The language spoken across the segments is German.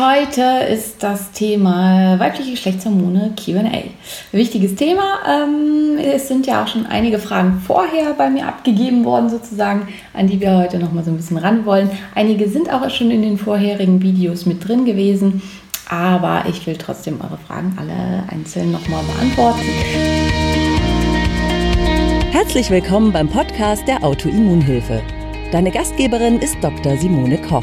Heute ist das Thema weibliche Geschlechtshormone QA. Wichtiges Thema. Ähm, es sind ja auch schon einige Fragen vorher bei mir abgegeben worden, sozusagen, an die wir heute noch mal so ein bisschen ran wollen. Einige sind auch schon in den vorherigen Videos mit drin gewesen, aber ich will trotzdem eure Fragen alle einzeln noch mal beantworten. Herzlich willkommen beim Podcast der Autoimmunhilfe. Deine Gastgeberin ist Dr. Simone Koch.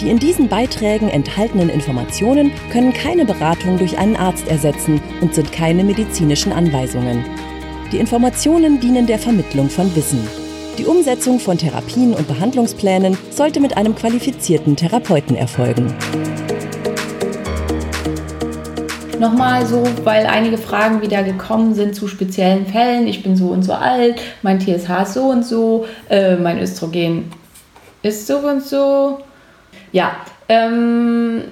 Die in diesen Beiträgen enthaltenen Informationen können keine Beratung durch einen Arzt ersetzen und sind keine medizinischen Anweisungen. Die Informationen dienen der Vermittlung von Wissen. Die Umsetzung von Therapien und Behandlungsplänen sollte mit einem qualifizierten Therapeuten erfolgen. Nochmal so, weil einige Fragen wieder gekommen sind zu speziellen Fällen. Ich bin so und so alt, mein TSH ist so und so, äh, mein Östrogen ist so und so. Ja, ähm,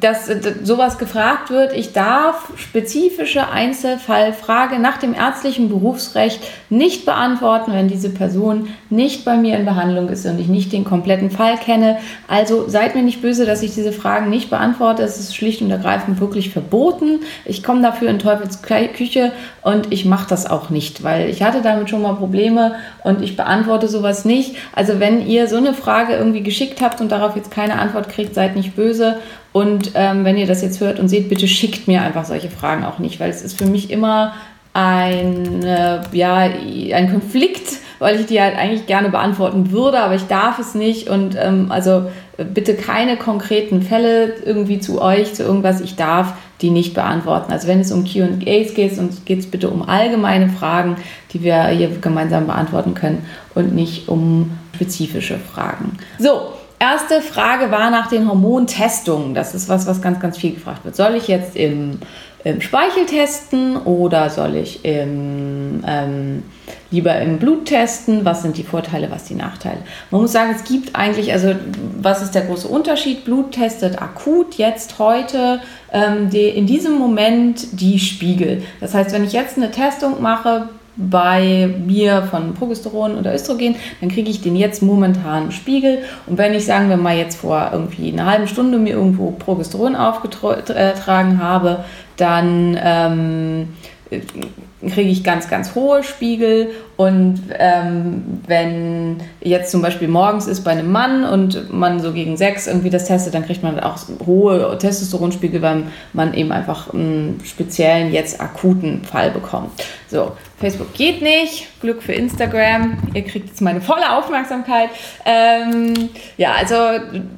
dass, dass sowas gefragt wird. Ich darf spezifische Einzelfallfrage nach dem ärztlichen Berufsrecht nicht beantworten, wenn diese Person nicht bei mir in Behandlung ist und ich nicht den kompletten Fall kenne. Also seid mir nicht böse, dass ich diese Fragen nicht beantworte. Es ist schlicht und ergreifend wirklich verboten. Ich komme dafür in Teufels Küche und ich mache das auch nicht, weil ich hatte damit schon mal Probleme und ich beantworte sowas nicht. Also wenn ihr so eine Frage irgendwie geschickt habt und darauf jetzt keine Antwort kriegt, seid nicht böse. Und ähm, wenn ihr das jetzt hört und seht, bitte schickt mir einfach solche Fragen auch nicht, weil es ist für mich immer ein, äh, ja, ein Konflikt, weil ich die halt eigentlich gerne beantworten würde, aber ich darf es nicht. Und ähm, also bitte keine konkreten Fälle irgendwie zu euch, zu irgendwas. Ich darf die nicht beantworten. Also wenn es um QAs geht, geht es bitte um allgemeine Fragen, die wir hier gemeinsam beantworten können und nicht um spezifische Fragen. So, erste Frage war nach den Hormontestungen. Das ist was, was ganz, ganz viel gefragt wird. Soll ich jetzt im, im Speichel testen oder soll ich im, ähm, lieber im Blut testen? Was sind die Vorteile, was die Nachteile? Man muss sagen, es gibt eigentlich, also was ist der große Unterschied? Blut testet akut jetzt heute ähm, die, in diesem Moment die Spiegel. Das heißt, wenn ich jetzt eine Testung mache, bei mir von Progesteron oder Östrogen, dann kriege ich den jetzt momentan Spiegel. Und wenn ich, sagen wir mal, jetzt vor irgendwie einer halben Stunde mir irgendwo Progesteron aufgetragen habe, dann ähm, kriege ich ganz, ganz hohe Spiegel. Und ähm, wenn jetzt zum Beispiel morgens ist bei einem Mann und man so gegen sechs irgendwie das testet, dann kriegt man auch hohe Testosteronspiegel, weil man eben einfach einen speziellen, jetzt akuten Fall bekommt. So, Facebook geht nicht. Glück für Instagram. Ihr kriegt jetzt meine volle Aufmerksamkeit. Ähm, ja, also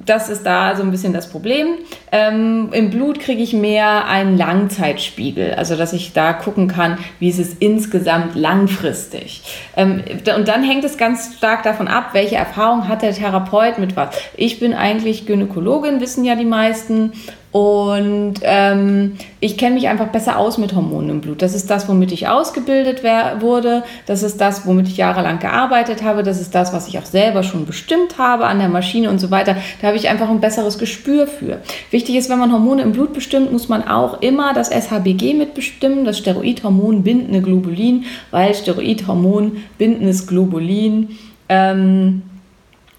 das ist da so ein bisschen das Problem. Ähm, Im Blut kriege ich mehr einen Langzeitspiegel, also dass ich da gucken kann, wie ist es insgesamt langfristig. Ähm, und dann hängt es ganz stark davon ab, welche Erfahrung hat der Therapeut mit was. Ich bin eigentlich Gynäkologin, wissen ja die meisten. Und ähm, ich kenne mich einfach besser aus mit Hormonen im Blut. Das ist das, womit ich ausgebildet wurde. Das ist das, womit ich jahrelang gearbeitet habe. Das ist das, was ich auch selber schon bestimmt habe an der Maschine und so weiter. Da habe ich einfach ein besseres Gespür für. Wichtig ist, wenn man Hormone im Blut bestimmt, muss man auch immer das SHBG mitbestimmen, das Steroidhormon bindende Globulin, weil Steroidhormon bindendes Globulin, ähm,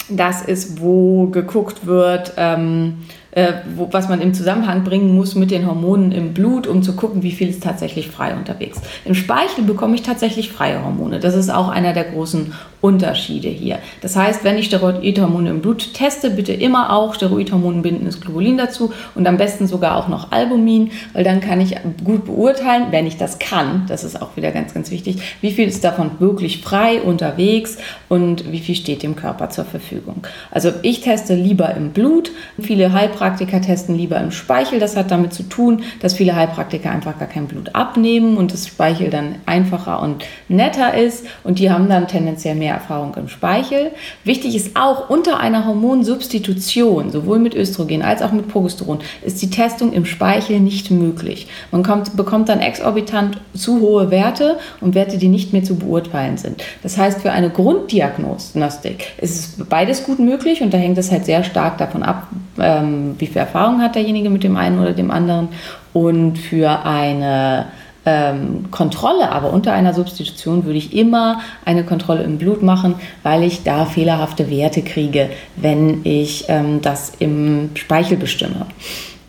das ist, wo geguckt wird, ähm, äh, wo, was man im Zusammenhang bringen muss mit den Hormonen im Blut, um zu gucken, wie viel ist tatsächlich frei unterwegs. Im Speichel bekomme ich tatsächlich freie Hormone. Das ist auch einer der großen Unterschiede hier. Das heißt, wenn ich Steroidhormone im Blut teste, bitte immer auch Steroidhormonbindendes Globulin dazu und am besten sogar auch noch Albumin, weil dann kann ich gut beurteilen, wenn ich das kann, das ist auch wieder ganz, ganz wichtig, wie viel ist davon wirklich frei unterwegs und wie viel steht dem Körper zur Verfügung. Also ich teste lieber im Blut. Viele Heilpraktiker Heilpraktiker testen lieber im Speichel. Das hat damit zu tun, dass viele Heilpraktiker einfach gar kein Blut abnehmen und das Speichel dann einfacher und netter ist. Und die haben dann tendenziell mehr Erfahrung im Speichel. Wichtig ist auch, unter einer Hormonsubstitution, sowohl mit Östrogen als auch mit Progesteron, ist die Testung im Speichel nicht möglich. Man kommt, bekommt dann exorbitant zu hohe Werte und Werte, die nicht mehr zu beurteilen sind. Das heißt, für eine Grunddiagnostik ist es beides gut möglich und da hängt es halt sehr stark davon ab, ähm, wie viel Erfahrung hat derjenige mit dem einen oder dem anderen. Und für eine ähm, Kontrolle, aber unter einer Substitution würde ich immer eine Kontrolle im Blut machen, weil ich da fehlerhafte Werte kriege, wenn ich ähm, das im Speichel bestimme.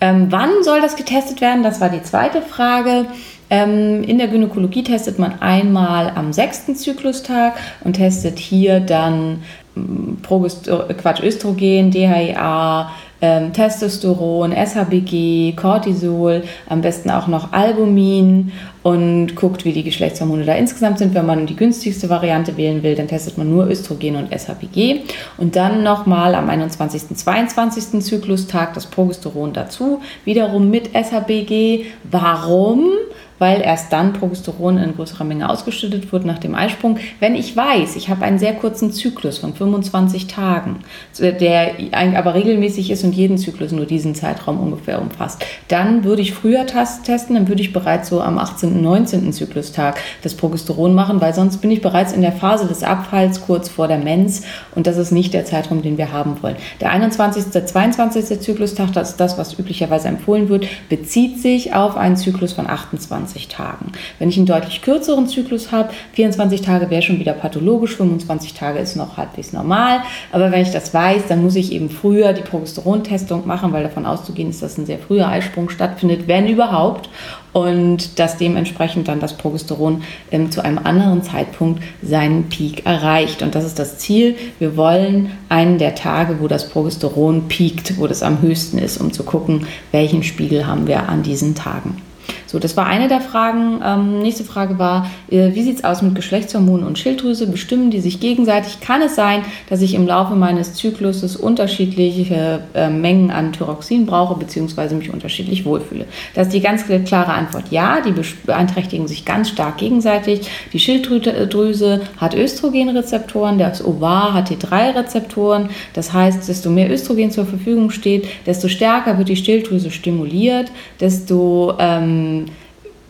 Ähm, wann soll das getestet werden? Das war die zweite Frage. Ähm, in der Gynäkologie testet man einmal am sechsten Zyklustag und testet hier dann Progester Quatsch, Östrogen, DHEA, ähm, Testosteron, SHBG, Cortisol, am besten auch noch Albumin und guckt, wie die Geschlechtshormone da insgesamt sind. Wenn man die günstigste Variante wählen will, dann testet man nur Östrogen und SHBG. Und dann nochmal am 21. 22. Zyklustag das Progesteron dazu, wiederum mit SHBG. Warum? Weil erst dann Progesteron in größerer Menge ausgeschüttet wird nach dem Eisprung. Wenn ich weiß, ich habe einen sehr kurzen Zyklus von 25 Tagen, der aber regelmäßig ist und jeden Zyklus nur diesen Zeitraum ungefähr umfasst, dann würde ich früher testen, dann würde ich bereits so am 18., 19. Zyklustag das Progesteron machen, weil sonst bin ich bereits in der Phase des Abfalls kurz vor der Mens und das ist nicht der Zeitraum, den wir haben wollen. Der 21., 22. Zyklustag, das ist das, was üblicherweise empfohlen wird, bezieht sich auf einen Zyklus von 28 24 Tagen. Wenn ich einen deutlich kürzeren Zyklus habe, 24 Tage wäre schon wieder pathologisch, 25 Tage ist noch halbwegs normal. Aber wenn ich das weiß, dann muss ich eben früher die Progesterontestung machen, weil davon auszugehen ist, dass ein sehr früher Eisprung stattfindet, wenn überhaupt. Und dass dementsprechend dann das Progesteron ähm, zu einem anderen Zeitpunkt seinen Peak erreicht. Und das ist das Ziel. Wir wollen einen der Tage, wo das Progesteron piekt, wo das am höchsten ist, um zu gucken, welchen Spiegel haben wir an diesen Tagen. So, das war eine der Fragen. Ähm, nächste Frage war, äh, wie sieht es aus mit Geschlechtshormonen und Schilddrüse? Bestimmen die sich gegenseitig? Kann es sein, dass ich im Laufe meines Zykluses unterschiedliche äh, Mengen an Thyroxin brauche, beziehungsweise mich unterschiedlich wohlfühle? Das ist die ganz klare Antwort. Ja, die beeinträchtigen sich ganz stark gegenseitig. Die Schilddrüse hat Östrogenrezeptoren, das Ovar hat T3-Rezeptoren. Das heißt, desto mehr Östrogen zur Verfügung steht, desto stärker wird die Schilddrüse stimuliert, desto ähm,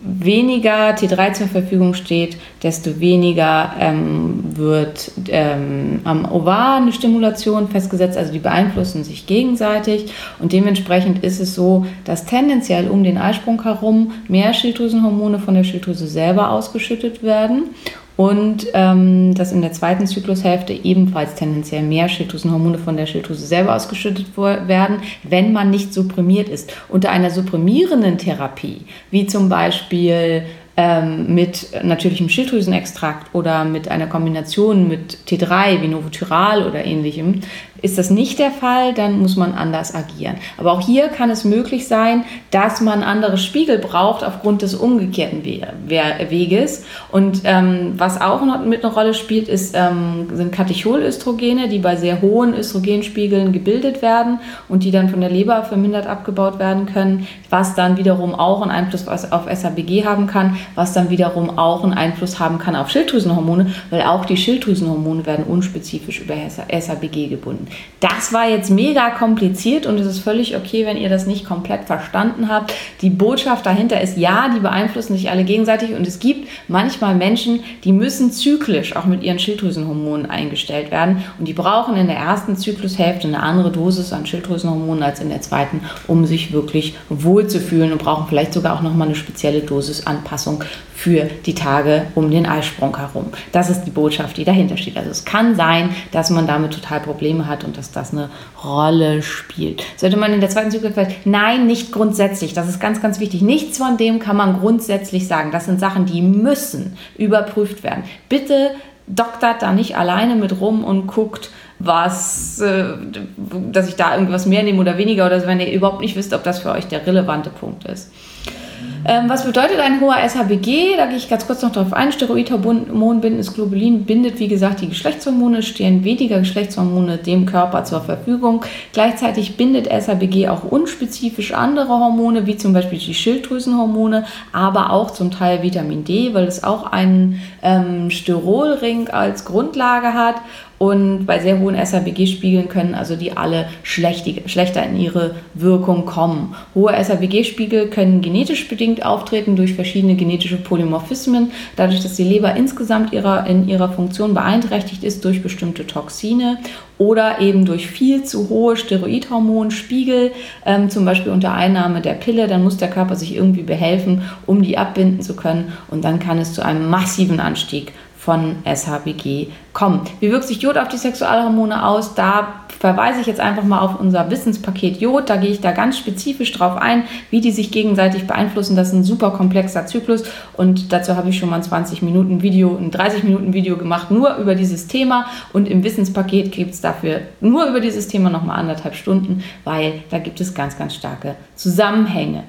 weniger T3 zur Verfügung steht, desto weniger ähm, wird ähm, am Ovar eine Stimulation festgesetzt, also die beeinflussen sich gegenseitig. Und dementsprechend ist es so, dass tendenziell um den Eisprung herum mehr Schilddrüsenhormone von der Schilddrüse selber ausgeschüttet werden und ähm, dass in der zweiten Zyklushälfte ebenfalls tendenziell mehr Schilddrüsenhormone von der Schilddrüse selber ausgeschüttet werden, wenn man nicht supprimiert ist. Unter einer supprimierenden Therapie, wie zum Beispiel ähm, mit natürlichem Schilddrüsenextrakt oder mit einer Kombination mit T3 wie Novotyral oder ähnlichem, ist das nicht der Fall, dann muss man anders agieren. Aber auch hier kann es möglich sein, dass man andere Spiegel braucht aufgrund des umgekehrten Weges. Und ähm, was auch noch mit einer Rolle spielt, ist, ähm, sind Katecholöstrogene, die bei sehr hohen Östrogenspiegeln gebildet werden und die dann von der Leber vermindert abgebaut werden können, was dann wiederum auch einen Einfluss auf SABG haben kann, was dann wiederum auch einen Einfluss haben kann auf Schilddrüsenhormone, weil auch die Schilddrüsenhormone werden unspezifisch über SABG gebunden. Das war jetzt mega kompliziert und es ist völlig okay, wenn ihr das nicht komplett verstanden habt. Die Botschaft dahinter ist, ja, die beeinflussen sich alle gegenseitig und es gibt manchmal Menschen, die müssen zyklisch auch mit ihren Schilddrüsenhormonen eingestellt werden und die brauchen in der ersten Zyklushälfte eine andere Dosis an Schilddrüsenhormonen als in der zweiten, um sich wirklich wohlzufühlen und brauchen vielleicht sogar auch nochmal eine spezielle Dosisanpassung für die Tage um den Eisprung herum. Das ist die Botschaft, die dahinter steht. Also es kann sein, dass man damit total Probleme hat und dass das eine Rolle spielt. Sollte man in der zweiten Zyklus nein, nicht grundsätzlich. Das ist ganz, ganz wichtig. Nichts von dem kann man grundsätzlich sagen. Das sind Sachen, die müssen überprüft werden. Bitte doktert da nicht alleine mit rum und guckt, was, äh, dass ich da irgendwas mehr nehme oder weniger oder wenn ihr überhaupt nicht wisst, ob das für euch der relevante Punkt ist. Ähm, was bedeutet ein hoher SHBG? Da gehe ich ganz kurz noch darauf ein. Steroidhormon bindendes Globulin bindet, wie gesagt, die Geschlechtshormone, stehen weniger Geschlechtshormone dem Körper zur Verfügung. Gleichzeitig bindet SHBG auch unspezifisch andere Hormone, wie zum Beispiel die Schilddrüsenhormone, aber auch zum Teil Vitamin D, weil es auch einen ähm, Sterolring als Grundlage hat. Und bei sehr hohen SHBG-Spiegeln können also die alle schlechter in ihre Wirkung kommen. Hohe SHBG-Spiegel können genetisch bedingt auftreten durch verschiedene genetische Polymorphismen, dadurch, dass die Leber insgesamt ihrer, in ihrer Funktion beeinträchtigt ist durch bestimmte Toxine oder eben durch viel zu hohe Steroidhormonspiegel, ähm, zum Beispiel unter Einnahme der Pille. Dann muss der Körper sich irgendwie behelfen, um die abbinden zu können und dann kann es zu einem massiven Anstieg von SHBG kommen. Wie wirkt sich Jod auf die Sexualhormone aus? Da verweise ich jetzt einfach mal auf unser Wissenspaket Jod. Da gehe ich da ganz spezifisch drauf ein, wie die sich gegenseitig beeinflussen. Das ist ein super komplexer Zyklus und dazu habe ich schon mal ein 20 Minuten Video, ein 30 Minuten Video gemacht, nur über dieses Thema. Und im Wissenspaket gibt es dafür nur über dieses Thema nochmal anderthalb Stunden, weil da gibt es ganz, ganz starke Zusammenhänge.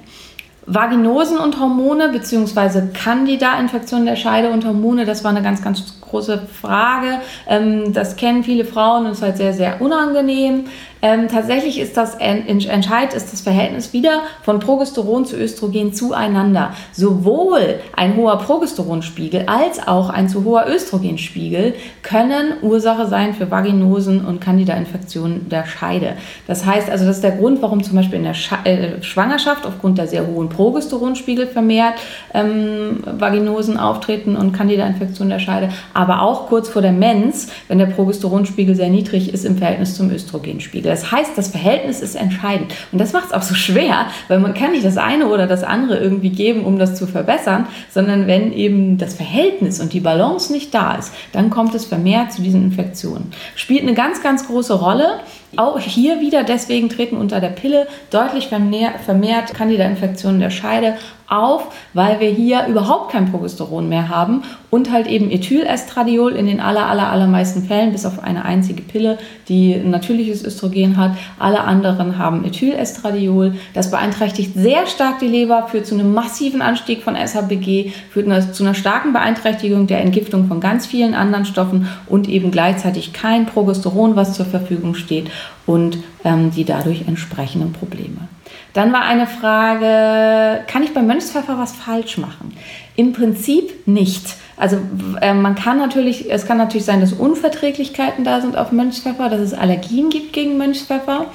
Vaginosen und Hormone beziehungsweise Candida-Infektionen der Scheide und Hormone, das war eine ganz, ganz große Frage. Ähm, das kennen viele Frauen und ist halt sehr, sehr unangenehm. Ähm, tatsächlich ist das entscheidend ist das Verhältnis wieder von Progesteron zu Östrogen zueinander. Sowohl ein hoher Progesteronspiegel als auch ein zu hoher Östrogenspiegel können Ursache sein für Vaginosen und Candida-Infektionen der Scheide. Das heißt also, das ist der Grund, warum zum Beispiel in der Sch äh, Schwangerschaft aufgrund der sehr hohen Progesteronspiegel vermehrt ähm, Vaginosen auftreten und Candida-Infektionen der Scheide, aber auch kurz vor der Mens, wenn der Progesteronspiegel sehr niedrig ist im Verhältnis zum Östrogenspiegel. Das heißt, das Verhältnis ist entscheidend. Und das macht es auch so schwer, weil man kann nicht das eine oder das andere irgendwie geben, um das zu verbessern, sondern wenn eben das Verhältnis und die Balance nicht da ist, dann kommt es vermehrt zu diesen Infektionen. Spielt eine ganz, ganz große Rolle. Auch hier wieder, deswegen treten unter der Pille deutlich vermehrt, Candida-Infektionen der Scheide auf, weil wir hier überhaupt kein Progesteron mehr haben und halt eben Ethylestradiol in den aller, aller, allermeisten Fällen, bis auf eine einzige Pille, die ein natürliches Östrogen hat. Alle anderen haben Ethylestradiol. Das beeinträchtigt sehr stark die Leber, führt zu einem massiven Anstieg von SHBG, führt zu einer starken Beeinträchtigung der Entgiftung von ganz vielen anderen Stoffen und eben gleichzeitig kein Progesteron, was zur Verfügung steht und ähm, die dadurch entsprechenden Probleme. Dann war eine Frage, kann ich beim Mönchspfeffer was falsch machen? Im Prinzip nicht. Also äh, man kann natürlich, es kann natürlich sein, dass Unverträglichkeiten da sind auf Mönchspfeffer, dass es Allergien gibt gegen Mönchspfeffer.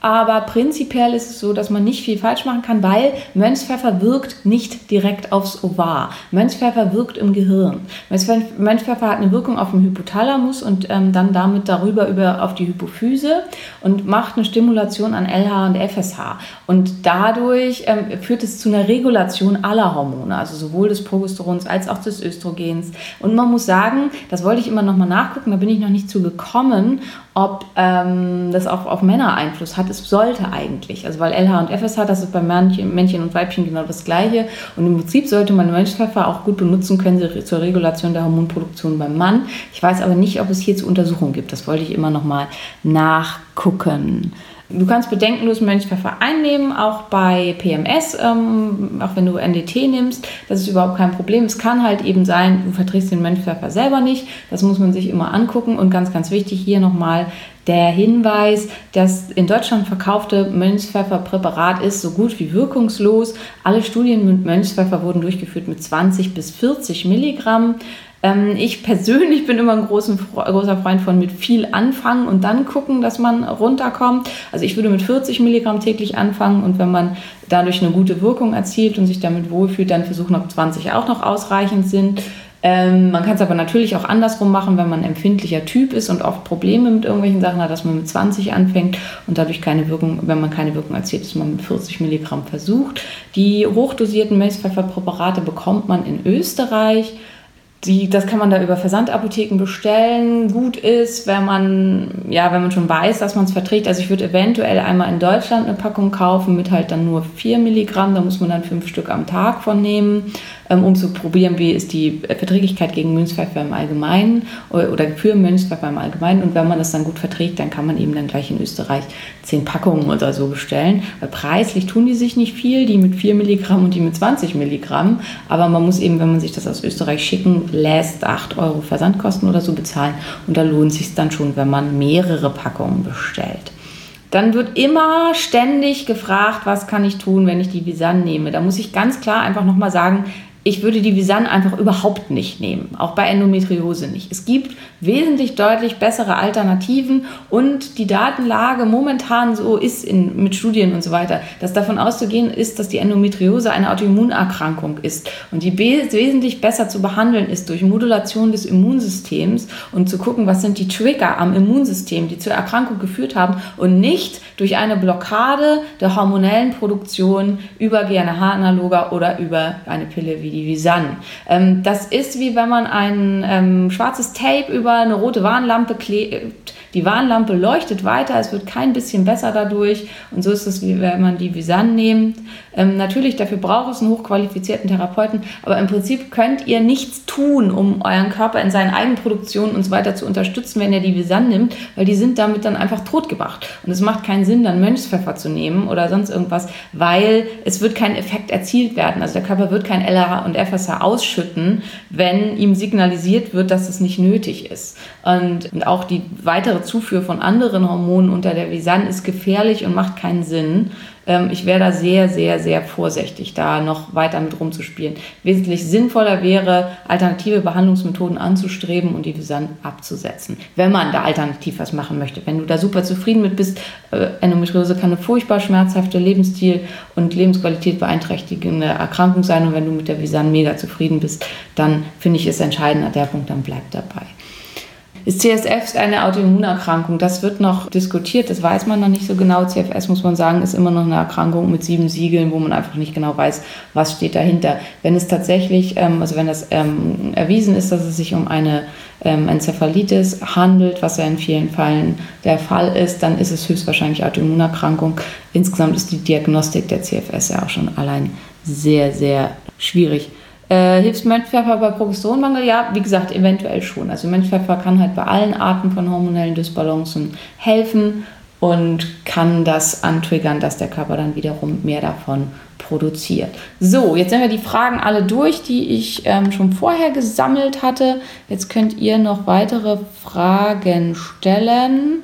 Aber prinzipiell ist es so, dass man nicht viel falsch machen kann, weil Mönchspfeffer wirkt nicht direkt aufs Ovar. Mönchspfeffer wirkt im Gehirn. Mönchspfeffer hat eine Wirkung auf den Hypothalamus und ähm, dann damit darüber über auf die Hypophyse und macht eine Stimulation an LH und FSH. Und dadurch ähm, führt es zu einer Regulation aller Hormone, also sowohl des Progesterons als auch des Östrogens. Und man muss sagen, das wollte ich immer noch mal nachgucken, da bin ich noch nicht zu gekommen, ob ähm, das auch auf Männer Einfluss hat. Es sollte eigentlich. Also weil LH und FSH, das ist bei Männchen, und Weibchen genau das gleiche. Und im Prinzip sollte man Mönchspfeffer auch gut benutzen können zur Regulation der Hormonproduktion beim Mann. Ich weiß aber nicht, ob es hierzu Untersuchungen gibt. Das wollte ich immer noch mal nachgucken. Du kannst bedenkenlos Mönchspfeffer einnehmen, auch bei PMS, ähm, auch wenn du NDT nimmst. Das ist überhaupt kein Problem. Es kann halt eben sein, du verträgst den Mönchspfeffer selber nicht. Das muss man sich immer angucken. Und ganz, ganz wichtig hier nochmal der Hinweis, das in Deutschland verkaufte Mönchspfefferpräparat ist so gut wie wirkungslos. Alle Studien mit Mönchspfeffer wurden durchgeführt mit 20 bis 40 Milligramm. Ähm, ich persönlich bin immer ein großen, großer Freund von mit viel anfangen und dann gucken, dass man runterkommt. Also ich würde mit 40 Milligramm täglich anfangen und wenn man dadurch eine gute Wirkung erzielt und sich damit wohlfühlt, dann versuchen, ob 20 auch noch ausreichend sind. Ähm, man kann es aber natürlich auch andersrum machen, wenn man ein empfindlicher Typ ist und oft Probleme mit irgendwelchen Sachen hat, dass man mit 20 anfängt und dadurch keine Wirkung, wenn man keine Wirkung erzielt, dass man mit 40 Milligramm versucht. Die hochdosierten Milchpfefferpräparate bekommt man in Österreich die, das kann man da über Versandapotheken bestellen. Gut ist, wenn man, ja, wenn man schon weiß, dass man es verträgt. Also ich würde eventuell einmal in Deutschland eine Packung kaufen mit halt dann nur 4 Milligramm. Da muss man dann fünf Stück am Tag von nehmen, um zu probieren, wie ist die Verträglichkeit gegen Münzpfeffer im Allgemeinen oder für Münzpfeffer im Allgemeinen. Und wenn man das dann gut verträgt, dann kann man eben dann gleich in Österreich 10 Packungen oder so bestellen. Weil preislich tun die sich nicht viel, die mit 4 Milligramm und die mit 20 Milligramm. Aber man muss eben, wenn man sich das aus Österreich schicken lässt 8 Euro Versandkosten oder so bezahlen und da lohnt sich dann schon, wenn man mehrere Packungen bestellt. Dann wird immer ständig gefragt, was kann ich tun, wenn ich die Visan nehme. Da muss ich ganz klar einfach nochmal sagen, ich würde die Visan einfach überhaupt nicht nehmen, auch bei Endometriose nicht. Es gibt wesentlich deutlich bessere Alternativen und die Datenlage momentan so ist in, mit Studien und so weiter, dass davon auszugehen ist, dass die Endometriose eine Autoimmunerkrankung ist und die wesentlich besser zu behandeln ist durch Modulation des Immunsystems und zu gucken, was sind die Trigger am Immunsystem, die zur Erkrankung geführt haben und nicht durch eine Blockade der hormonellen Produktion über GNRH-Analoga oder über eine Pille wie wie die Visan. Ähm, das ist wie wenn man ein ähm, schwarzes Tape über eine rote Warnlampe klebt. Die Warnlampe leuchtet weiter, es wird kein bisschen besser dadurch. Und so ist es, wie wenn man die Visan nimmt. Ähm, natürlich, dafür braucht es einen hochqualifizierten Therapeuten, aber im Prinzip könnt ihr nichts tun, um euren Körper in seinen Eigenproduktionen und so weiter zu unterstützen, wenn ihr die Visan nimmt, weil die sind damit dann einfach totgemacht. Und es macht keinen Sinn, dann Mönchspfeffer zu nehmen oder sonst irgendwas, weil es wird kein Effekt erzielt werden. Also der Körper wird kein LH und FSH ausschütten, wenn ihm signalisiert wird, dass es nicht nötig ist. Und, und auch die weitere Zufuhr von anderen Hormonen unter der Visan ist gefährlich und macht keinen Sinn. Ähm, ich wäre da sehr, sehr, sehr vorsichtig, da noch weiter mit rumzuspielen. Wesentlich sinnvoller wäre, alternative Behandlungsmethoden anzustreben und die Visan abzusetzen, wenn man da alternativ was machen möchte. Wenn du da super zufrieden mit bist, äh, Endometriose kann eine furchtbar schmerzhafte Lebensstil- und Lebensqualität beeinträchtigende Erkrankung sein und wenn du mit der Visan mega zufrieden bist, dann finde ich es entscheidend an der Punkt, dann bleib dabei. Ist CSF eine Autoimmunerkrankung? Das wird noch diskutiert, das weiß man noch nicht so genau. CFS, muss man sagen, ist immer noch eine Erkrankung mit sieben Siegeln, wo man einfach nicht genau weiß, was steht dahinter. Wenn es tatsächlich, ähm, also wenn das ähm, erwiesen ist, dass es sich um eine ähm, Enzephalitis handelt, was ja in vielen Fällen der Fall ist, dann ist es höchstwahrscheinlich Autoimmunerkrankung. Insgesamt ist die Diagnostik der CFS ja auch schon allein sehr, sehr schwierig. Äh, hilft Mönchpfeffer bei Progesteronmangel? Ja, wie gesagt, eventuell schon. Also Mönchpfeffer kann halt bei allen Arten von hormonellen Dysbalancen helfen und kann das antriggern, dass der Körper dann wiederum mehr davon produziert. So, jetzt sind wir die Fragen alle durch, die ich ähm, schon vorher gesammelt hatte. Jetzt könnt ihr noch weitere Fragen stellen.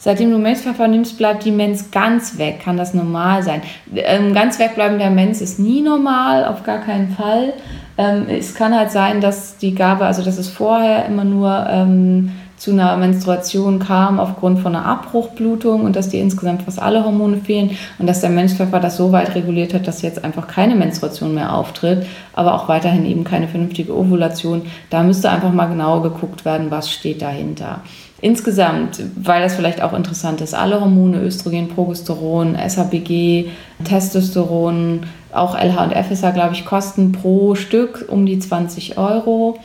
Seitdem du Menzpfeffer nimmst, bleibt die Menz ganz weg. Kann das normal sein? Ähm, ganz wegbleiben der Menz ist nie normal, auf gar keinen Fall. Ähm, es kann halt sein, dass die Gabe, also dass es vorher immer nur ähm, zu einer Menstruation kam aufgrund von einer Abbruchblutung und dass dir insgesamt fast alle Hormone fehlen und dass der Menzpfeffer das so weit reguliert hat, dass jetzt einfach keine Menstruation mehr auftritt, aber auch weiterhin eben keine vernünftige Ovulation. Da müsste einfach mal genau geguckt werden, was steht dahinter. Insgesamt, weil das vielleicht auch interessant ist, alle Hormone, Östrogen, Progesteron, SHBG, Testosteron, auch LH und FSH, glaube ich, kosten pro Stück um die 20 Euro.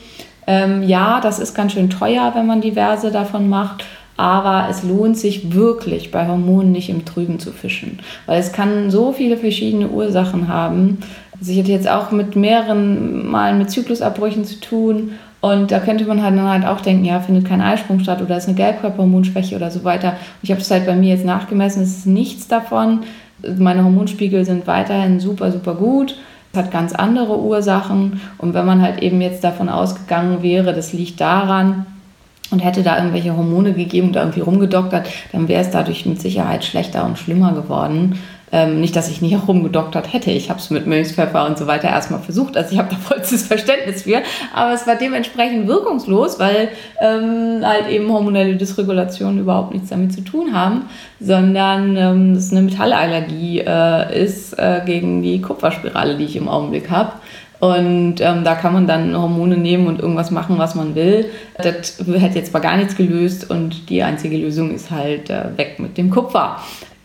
Ähm, ja, das ist ganz schön teuer, wenn man diverse davon macht. Aber es lohnt sich wirklich bei Hormonen nicht im Trüben zu fischen, weil es kann so viele verschiedene Ursachen haben. Also ich hatte jetzt auch mit mehreren Malen mit Zyklusabbrüchen zu tun und da könnte man halt dann halt auch denken, ja, findet kein Eisprung statt oder ist eine Gelbkörperhormonschwäche oder so weiter. Und ich habe das halt bei mir jetzt nachgemessen, es ist nichts davon. Meine Hormonspiegel sind weiterhin super, super gut. Es hat ganz andere Ursachen. Und wenn man halt eben jetzt davon ausgegangen wäre, das liegt daran, und hätte da irgendwelche Hormone gegeben und irgendwie rumgedoktert, dann wäre es dadurch mit Sicherheit schlechter und schlimmer geworden. Ähm, nicht, dass ich nicht auch rumgedoktert hätte. Ich habe es mit Milchpfeffer und so weiter erstmal versucht. Also ich habe da vollstes Verständnis für. Aber es war dementsprechend wirkungslos, weil ähm, halt eben hormonelle Dysregulationen überhaupt nichts damit zu tun haben, sondern ähm, es eine Metallallergie äh, ist äh, gegen die Kupferspirale, die ich im Augenblick habe. Und ähm, da kann man dann Hormone nehmen und irgendwas machen, was man will. Das hätte jetzt zwar gar nichts gelöst und die einzige Lösung ist halt äh, weg mit dem Kupfer.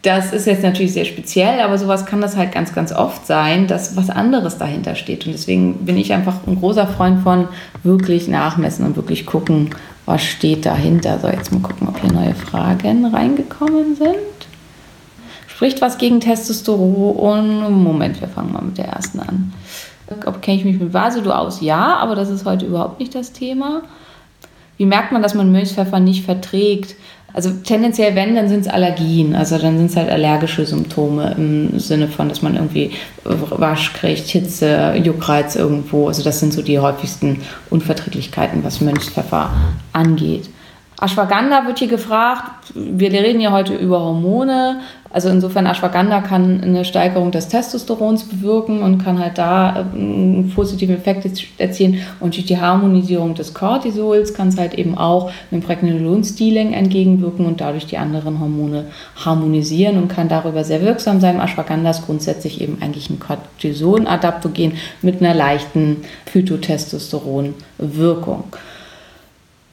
Das ist jetzt natürlich sehr speziell, aber sowas kann das halt ganz, ganz oft sein, dass was anderes dahinter steht. Und deswegen bin ich einfach ein großer Freund von wirklich nachmessen und wirklich gucken, was steht dahinter. So, jetzt mal gucken, ob hier neue Fragen reingekommen sind. Spricht was gegen Testosteron? Moment, wir fangen mal mit der ersten an. Ob kenne ich mich mit Vasedo aus? Ja, aber das ist heute überhaupt nicht das Thema. Wie merkt man, dass man Milchpfeffer nicht verträgt? Also tendenziell, wenn, dann sind es Allergien. Also dann sind es halt allergische Symptome im Sinne von, dass man irgendwie Wasch kriegt, Hitze, Juckreiz irgendwo. Also das sind so die häufigsten Unverträglichkeiten, was Mönchspfeffer angeht. Ashwagandha wird hier gefragt. Wir reden ja heute über Hormone. Also insofern Ashwagandha kann eine Steigerung des Testosterons bewirken und kann halt da einen positiven Effekt erzielen. Und durch die Harmonisierung des Cortisols kann es halt eben auch einem Pregnenolon-Stealing entgegenwirken und dadurch die anderen Hormone harmonisieren und kann darüber sehr wirksam sein. Ashwagandha ist grundsätzlich eben eigentlich ein Cortison-Adaptogen mit einer leichten Phytotestosteron-Wirkung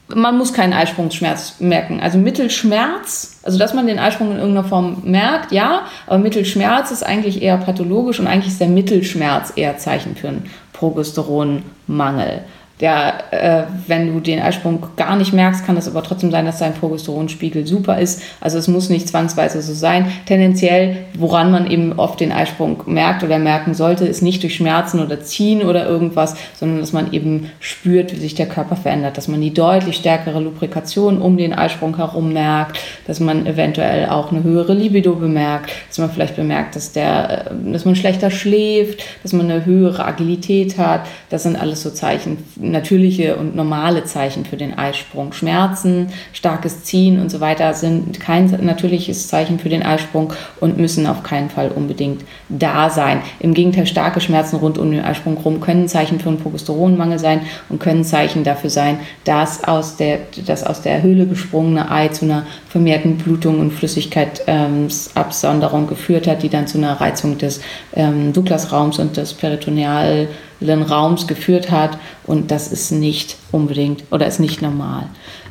man muss keinen Eisprungsschmerz merken. Also Mittelschmerz, also dass man den Eisprung in irgendeiner Form merkt, ja, aber Mittelschmerz ist eigentlich eher pathologisch und eigentlich ist der Mittelschmerz eher Zeichen für einen Progesteronmangel der, äh, wenn du den Eisprung gar nicht merkst, kann es aber trotzdem sein, dass dein Progesteronspiegel super ist. Also es muss nicht zwangsweise so sein. Tendenziell, woran man eben oft den Eisprung merkt oder merken sollte, ist nicht durch Schmerzen oder Ziehen oder irgendwas, sondern dass man eben spürt, wie sich der Körper verändert, dass man die deutlich stärkere Lubrikation um den Eisprung herum merkt, dass man eventuell auch eine höhere Libido bemerkt, dass man vielleicht bemerkt, dass, der, äh, dass man schlechter schläft, dass man eine höhere Agilität hat. Das sind alles so Zeichen natürliche und normale Zeichen für den Eisprung. Schmerzen, starkes Ziehen und so weiter sind kein natürliches Zeichen für den Eisprung und müssen auf keinen Fall unbedingt da sein. Im Gegenteil, starke Schmerzen rund um den Eisprung rum können Zeichen für einen Progesteronmangel sein und können Zeichen dafür sein, dass aus der, das aus der Höhle gesprungene Ei zu einer vermehrten Blutung und Flüssigkeitsabsonderung ähm, geführt hat, die dann zu einer Reizung des ähm, Douglasraums und des Peritoneal Raums geführt hat und das ist nicht unbedingt oder ist nicht normal.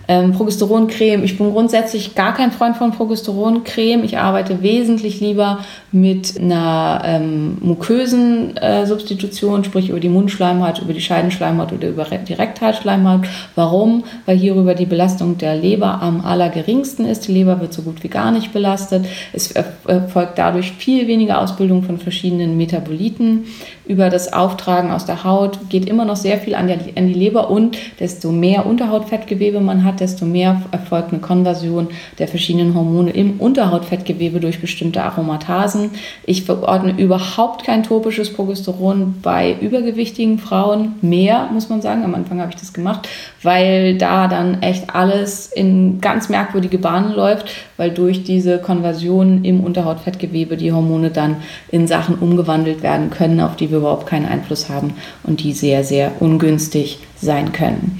Ähm, Progesteroncreme, ich bin grundsätzlich gar kein Freund von Progesteroncreme. Ich arbeite wesentlich lieber mit einer ähm, mukösen äh, Substitution, sprich über die Mundschleimhaut, über die Scheidenschleimhaut oder über die Rektalschleimhaut. Warum? Weil hierüber die Belastung der Leber am allergeringsten ist. Die Leber wird so gut wie gar nicht belastet. Es erfolgt dadurch viel weniger Ausbildung von verschiedenen Metaboliten über das Auftragen aus der Haut, geht immer noch sehr viel an, der, an die Leber und desto mehr Unterhautfettgewebe man hat, desto mehr erfolgt eine Konversion der verschiedenen Hormone im Unterhautfettgewebe durch bestimmte Aromatasen. Ich verordne überhaupt kein topisches Progesteron bei übergewichtigen Frauen mehr, muss man sagen. Am Anfang habe ich das gemacht, weil da dann echt alles in ganz merkwürdige Bahnen läuft, weil durch diese Konversion im Unterhautfettgewebe die Hormone dann in Sachen umgewandelt werden können, auf die wir überhaupt keinen Einfluss haben und die sehr, sehr ungünstig sein können.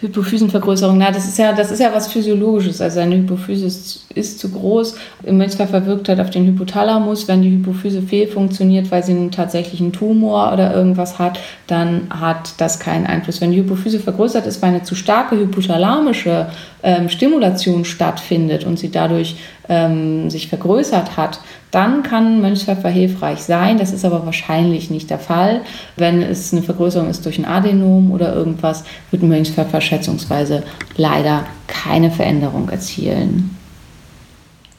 Hypophysenvergrößerung, na, das ist ja, das ist ja was Physiologisches. Also eine Hypophyse ist, ist zu groß. Im Mönchspfeffer wirkt halt auf den Hypothalamus. Wenn die Hypophyse fehlfunktioniert, weil sie einen tatsächlichen Tumor oder irgendwas hat, dann hat das keinen Einfluss. Wenn die Hypophyse vergrößert ist, weil eine zu starke hypothalamische ähm, Stimulation stattfindet und sie dadurch ähm, sich vergrößert hat, dann kann Mönchspfeffer hilfreich sein. Das ist aber wahrscheinlich nicht der Fall. Wenn es eine Vergrößerung ist durch ein Adenom oder irgendwas, wird Mönchspfeffer schätzungsweise leider keine Veränderung erzielen.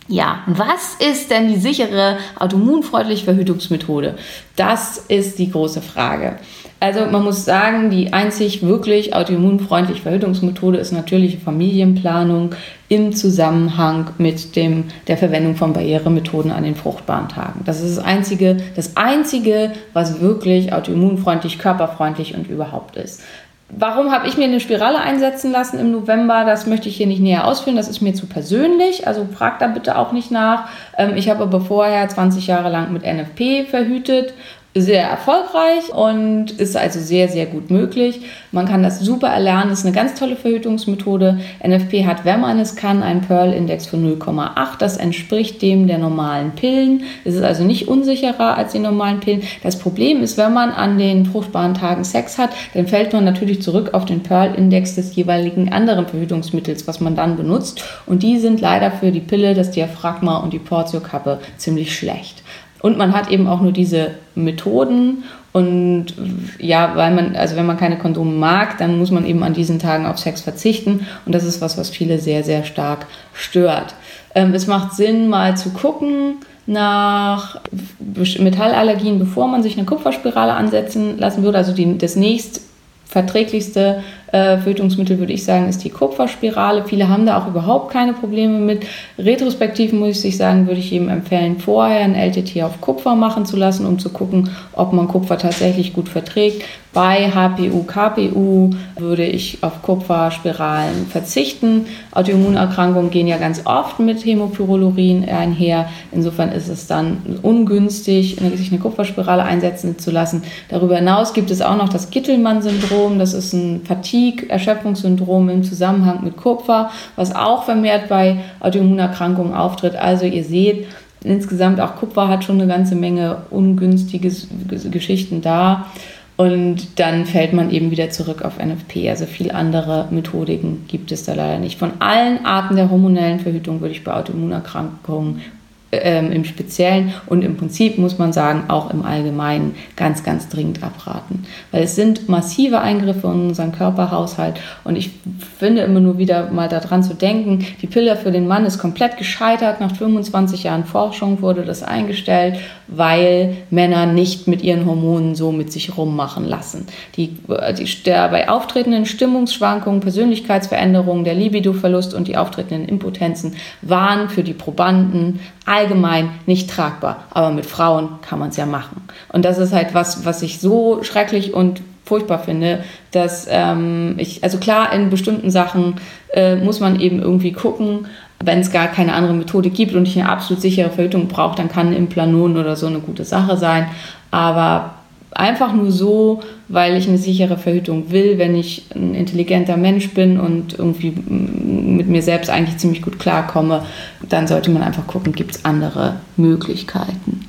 Ja, was ist denn die sichere autoimmunfreundliche Verhütungsmethode? Das ist die große Frage. Also man muss sagen, die einzig wirklich autoimmunfreundliche Verhütungsmethode ist natürliche Familienplanung im Zusammenhang mit dem, der Verwendung von Barrieremethoden an den fruchtbaren Tagen. Das ist das einzige, das einzige, was wirklich autoimmunfreundlich, körperfreundlich und überhaupt ist. Warum habe ich mir eine Spirale einsetzen lassen im November? Das möchte ich hier nicht näher ausführen. Das ist mir zu persönlich. Also fragt da bitte auch nicht nach. Ähm, ich habe aber vorher 20 Jahre lang mit NFP verhütet sehr erfolgreich und ist also sehr, sehr gut möglich. Man kann das super erlernen, ist eine ganz tolle Verhütungsmethode. NFP hat, wenn man es kann, einen Pearl-Index von 0,8. Das entspricht dem der normalen Pillen. Es ist also nicht unsicherer als die normalen Pillen. Das Problem ist, wenn man an den fruchtbaren Tagen Sex hat, dann fällt man natürlich zurück auf den Pearl-Index des jeweiligen anderen Verhütungsmittels, was man dann benutzt. Und die sind leider für die Pille, das Diaphragma und die Portiokappe ziemlich schlecht. Und man hat eben auch nur diese Methoden und ja, weil man, also wenn man keine Kondome mag, dann muss man eben an diesen Tagen auf Sex verzichten. Und das ist was, was viele sehr, sehr stark stört. Ähm, es macht Sinn, mal zu gucken nach Metallallergien, bevor man sich eine Kupferspirale ansetzen lassen würde. Also die, das nächst verträglichste äh, Fötungsmittel, würde ich sagen, ist die Kupferspirale. Viele haben da auch überhaupt keine Probleme mit. Retrospektiv muss ich sagen, würde ich jedem empfehlen, vorher ein LTT auf Kupfer machen zu lassen, um zu gucken, ob man Kupfer tatsächlich gut verträgt. Bei HPU, KPU würde ich auf Kupferspiralen verzichten. Autoimmunerkrankungen gehen ja ganz oft mit Hämopyrolurin einher. Insofern ist es dann ungünstig, sich eine Kupferspirale einsetzen zu lassen. Darüber hinaus gibt es auch noch das Gittelmann-Syndrom. Das ist ein Fatigue Fatigue-Erschöpfungssyndrom im Zusammenhang mit Kupfer, was auch vermehrt bei Autoimmunerkrankungen auftritt. Also ihr seht, insgesamt auch Kupfer hat schon eine ganze Menge ungünstige Geschichten da. Und dann fällt man eben wieder zurück auf NFP. Also viel andere Methodiken gibt es da leider nicht. Von allen Arten der hormonellen Verhütung würde ich bei Autoimmunerkrankungen ähm, im Speziellen und im Prinzip muss man sagen, auch im Allgemeinen ganz, ganz dringend abraten. Weil es sind massive Eingriffe in unseren Körperhaushalt und ich finde immer nur wieder mal daran zu denken, die Pille für den Mann ist komplett gescheitert. Nach 25 Jahren Forschung wurde das eingestellt, weil Männer nicht mit ihren Hormonen so mit sich rummachen lassen. Die, die, der bei auftretenden Stimmungsschwankungen, Persönlichkeitsveränderungen, der Libidoverlust und die auftretenden Impotenzen waren für die Probanden allgemein nicht tragbar. Aber mit Frauen kann man es ja machen. Und das ist halt was, was ich so schrecklich und furchtbar finde, dass ähm, ich, also klar, in bestimmten Sachen äh, muss man eben irgendwie gucken, wenn es gar keine andere Methode gibt und ich eine absolut sichere Verhütung brauche, dann kann Implanon oder so eine gute Sache sein. Aber einfach nur so, weil ich eine sichere Verhütung will, wenn ich ein intelligenter Mensch bin und irgendwie mit mir selbst eigentlich ziemlich gut klarkomme, dann sollte man einfach gucken, gibt es andere Möglichkeiten.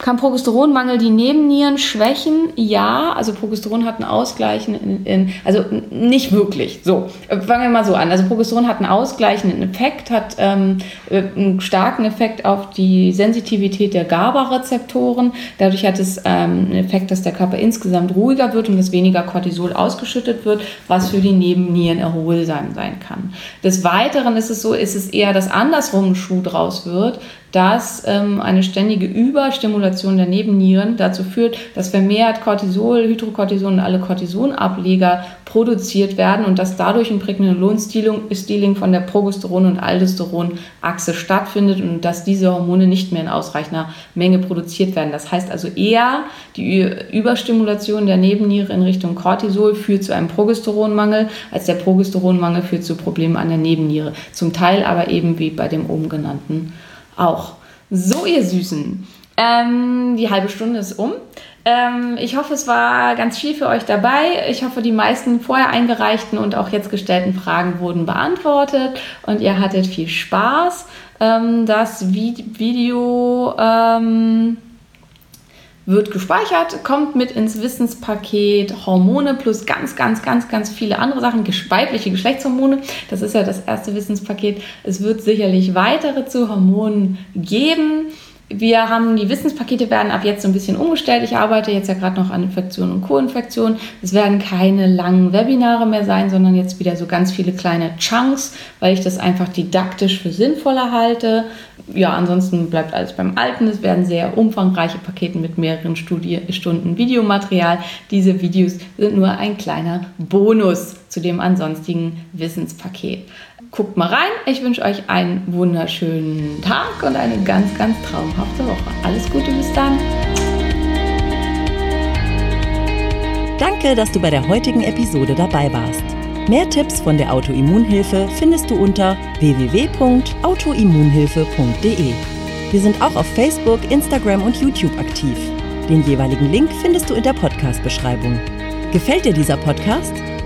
Kann Progesteronmangel die Nebennieren schwächen? Ja, also Progesteron hat einen ausgleichenden, in, also nicht wirklich. So, fangen wir mal so an. Also Progesteron hat einen ausgleichenden Effekt, hat ähm, einen starken Effekt auf die Sensitivität der GABA-Rezeptoren. Dadurch hat es ähm, einen Effekt, dass der Körper insgesamt ruhiger wird und dass weniger Cortisol ausgeschüttet wird, was für die Nebennieren erholsam sein kann. Des Weiteren ist es so, ist es eher, dass andersrum ein Schuh draus wird, dass ähm, eine ständige Überstimulation der Nebennieren dazu führt, dass vermehrt Cortisol, Hydrocortison und alle Cortisonableger produziert werden und dass dadurch ein Prägnolon-Stealing von der Progesteron- und Aldosteron-Achse stattfindet und dass diese Hormone nicht mehr in ausreichender Menge produziert werden. Das heißt also eher, die Überstimulation der Nebenniere in Richtung Cortisol führt zu einem Progesteronmangel, als der Progesteronmangel führt zu Problemen an der Nebenniere. Zum Teil aber eben wie bei dem oben genannten auch. So, ihr Süßen, ähm, die halbe Stunde ist um. Ähm, ich hoffe, es war ganz viel für euch dabei. Ich hoffe, die meisten vorher eingereichten und auch jetzt gestellten Fragen wurden beantwortet und ihr hattet viel Spaß. Ähm, das Video ähm, wird gespeichert, kommt mit ins Wissenspaket Hormone plus ganz, ganz, ganz, ganz viele andere Sachen, weibliche Geschlechtshormone. Das ist ja das erste Wissenspaket. Es wird sicherlich weitere zu Hormonen geben. Wir haben die Wissenspakete werden ab jetzt so ein bisschen umgestellt. Ich arbeite jetzt ja gerade noch an Infektionen und Co-Infektionen. Es werden keine langen Webinare mehr sein, sondern jetzt wieder so ganz viele kleine Chunks, weil ich das einfach didaktisch für sinnvoller halte. Ja, ansonsten bleibt alles beim Alten. Es werden sehr umfangreiche Pakete mit mehreren Studie Stunden Videomaterial. Diese Videos sind nur ein kleiner Bonus zu dem ansonstigen Wissenspaket guckt mal rein. Ich wünsche euch einen wunderschönen Tag und eine ganz, ganz traumhafte Woche. Alles Gute bis dann. Danke, dass du bei der heutigen Episode dabei warst. Mehr Tipps von der Autoimmunhilfe findest du unter www.autoimmunhilfe.de. Wir sind auch auf Facebook, Instagram und YouTube aktiv. Den jeweiligen Link findest du in der Podcast-Beschreibung. Gefällt dir dieser Podcast?